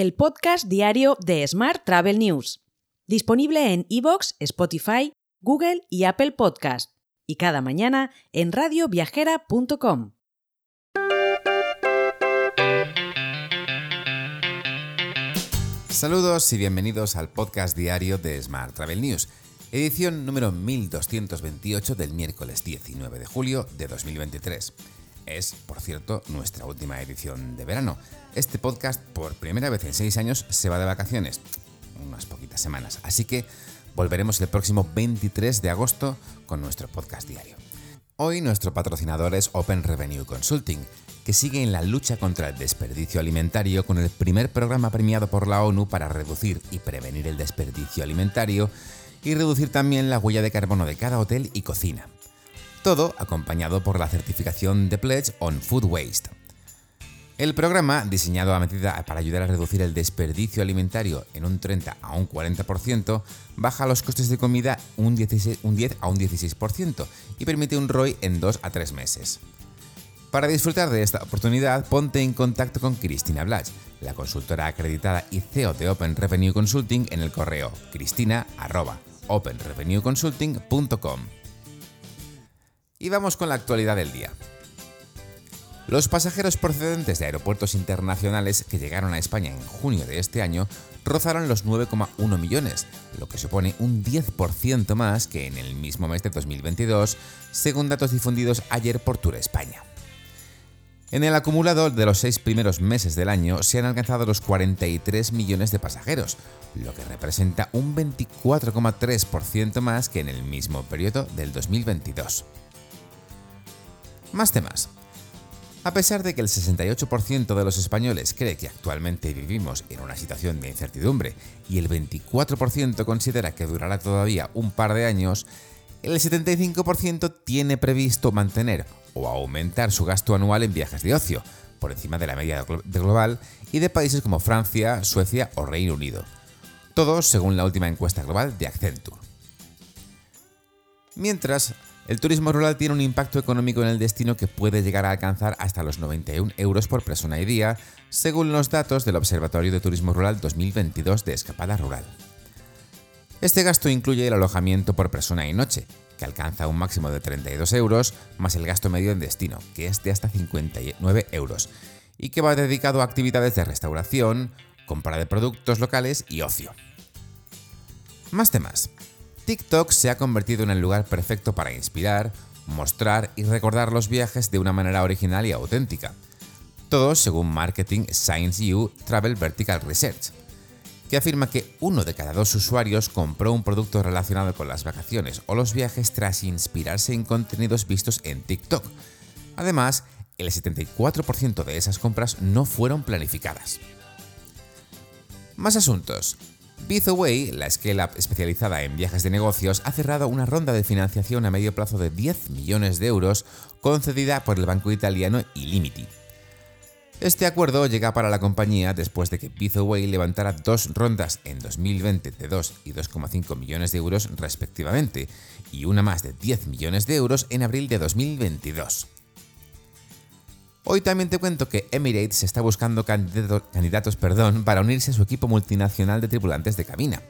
el podcast diario de Smart Travel News, disponible en iVoox, Spotify, Google y Apple Podcast, y cada mañana en radioviajera.com. Saludos y bienvenidos al podcast diario de Smart Travel News, edición número 1228 del miércoles 19 de julio de 2023. Es, por cierto, nuestra última edición de verano. Este podcast, por primera vez en seis años, se va de vacaciones, unas poquitas semanas, así que volveremos el próximo 23 de agosto con nuestro podcast diario. Hoy nuestro patrocinador es Open Revenue Consulting, que sigue en la lucha contra el desperdicio alimentario con el primer programa premiado por la ONU para reducir y prevenir el desperdicio alimentario y reducir también la huella de carbono de cada hotel y cocina. Todo acompañado por la certificación de Pledge on Food Waste. El programa, diseñado a medida para ayudar a reducir el desperdicio alimentario en un 30 a un 40%, baja los costes de comida un, un 10 a un 16% y permite un ROI en 2 a 3 meses. Para disfrutar de esta oportunidad, ponte en contacto con Cristina Blach, la consultora acreditada y CEO de Open Revenue Consulting en el correo cristina.openrevenueconsulting.com. Y vamos con la actualidad del día. Los pasajeros procedentes de aeropuertos internacionales que llegaron a España en junio de este año rozaron los 9,1 millones, lo que supone un 10% más que en el mismo mes de 2022, según datos difundidos ayer por Tour España. En el acumulado de los seis primeros meses del año se han alcanzado los 43 millones de pasajeros, lo que representa un 24,3% más que en el mismo periodo del 2022. Más temas. A pesar de que el 68% de los españoles cree que actualmente vivimos en una situación de incertidumbre y el 24% considera que durará todavía un par de años, el 75% tiene previsto mantener o aumentar su gasto anual en viajes de ocio, por encima de la media global y de países como Francia, Suecia o Reino Unido. Todos según la última encuesta global de Accenture. Mientras, el turismo rural tiene un impacto económico en el destino que puede llegar a alcanzar hasta los 91 euros por persona y día, según los datos del Observatorio de Turismo Rural 2022 de Escapada Rural. Este gasto incluye el alojamiento por persona y noche, que alcanza un máximo de 32 euros, más el gasto medio en destino, que es de hasta 59 euros, y que va dedicado a actividades de restauración, compra de productos locales y ocio. Más temas. TikTok se ha convertido en el lugar perfecto para inspirar, mostrar y recordar los viajes de una manera original y auténtica. Todo según Marketing Science U Travel Vertical Research que afirma que uno de cada dos usuarios compró un producto relacionado con las vacaciones o los viajes tras inspirarse en contenidos vistos en TikTok. Además, el 74% de esas compras no fueron planificadas. Más asuntos. Bizaway, la scale-up especializada en viajes de negocios, ha cerrado una ronda de financiación a medio plazo de 10 millones de euros concedida por el banco italiano Illimity. Este acuerdo llega para la compañía después de que Bizaway levantara dos rondas en 2020 de 2 y 2,5 millones de euros respectivamente, y una más de 10 millones de euros en abril de 2022. Hoy también te cuento que Emirates está buscando candidatos perdón, para unirse a su equipo multinacional de tripulantes de cabina.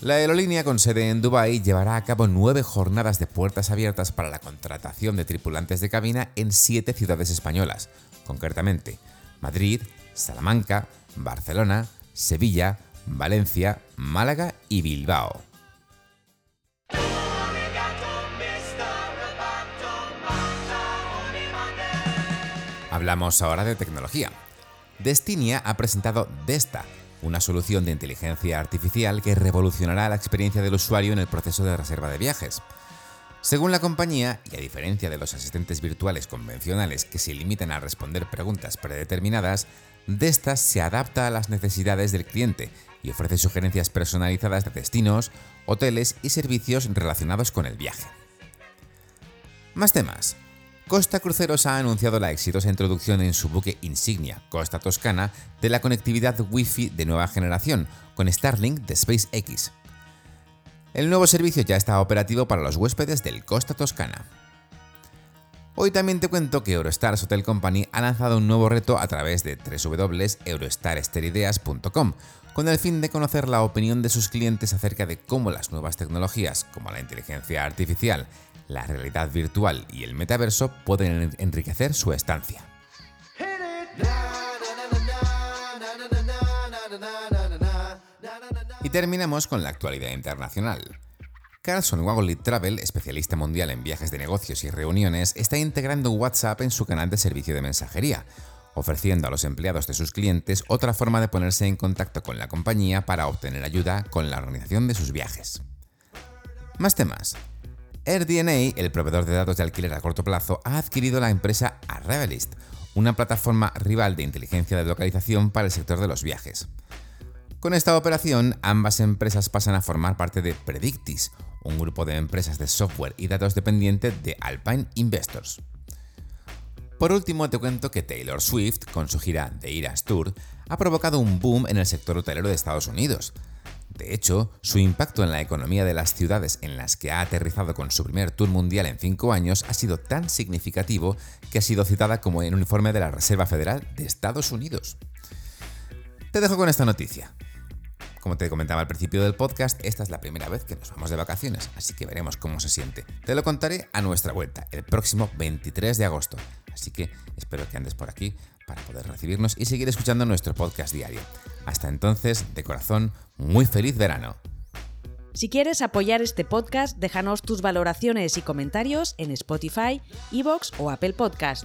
La aerolínea con sede en Dubái llevará a cabo nueve jornadas de puertas abiertas para la contratación de tripulantes de cabina en siete ciudades españolas, concretamente Madrid, Salamanca, Barcelona, Sevilla, Valencia, Málaga y Bilbao. Hablamos ahora de tecnología. Destinia ha presentado Desta, una solución de inteligencia artificial que revolucionará la experiencia del usuario en el proceso de reserva de viajes. Según la compañía, y a diferencia de los asistentes virtuales convencionales que se limitan a responder preguntas predeterminadas, Destas se adapta a las necesidades del cliente y ofrece sugerencias personalizadas de destinos, hoteles y servicios relacionados con el viaje. Más temas. Costa Cruceros ha anunciado la exitosa introducción en su buque insignia, Costa Toscana, de la conectividad Wi-Fi de nueva generación, con Starlink de SpaceX. El nuevo servicio ya está operativo para los huéspedes del Costa Toscana. Hoy también te cuento que Eurostars Hotel Company ha lanzado un nuevo reto a través de www.eurostaresterideas.com con el fin de conocer la opinión de sus clientes acerca de cómo las nuevas tecnologías como la inteligencia artificial, la realidad virtual y el metaverso pueden enriquecer su estancia. Y terminamos con la actualidad internacional. Carlson Wagonlit Travel, especialista mundial en viajes de negocios y reuniones, está integrando WhatsApp en su canal de servicio de mensajería, ofreciendo a los empleados de sus clientes otra forma de ponerse en contacto con la compañía para obtener ayuda con la organización de sus viajes. Más temas. AirDNA, el proveedor de datos de alquiler a corto plazo, ha adquirido la empresa Arrivalist, una plataforma rival de inteligencia de localización para el sector de los viajes. Con esta operación, ambas empresas pasan a formar parte de Predictis, un grupo de empresas de software y datos dependiente de Alpine Investors. Por último, te cuento que Taylor Swift, con su gira The Eras Tour, ha provocado un boom en el sector hotelero de Estados Unidos. De hecho, su impacto en la economía de las ciudades en las que ha aterrizado con su primer tour mundial en cinco años ha sido tan significativo que ha sido citada como en un informe de la Reserva Federal de Estados Unidos. Te dejo con esta noticia. Como te comentaba al principio del podcast, esta es la primera vez que nos vamos de vacaciones, así que veremos cómo se siente. Te lo contaré a nuestra vuelta, el próximo 23 de agosto. Así que espero que andes por aquí para poder recibirnos y seguir escuchando nuestro podcast diario. Hasta entonces, de corazón, muy feliz verano. Si quieres apoyar este podcast, déjanos tus valoraciones y comentarios en Spotify, Evox o Apple Podcast.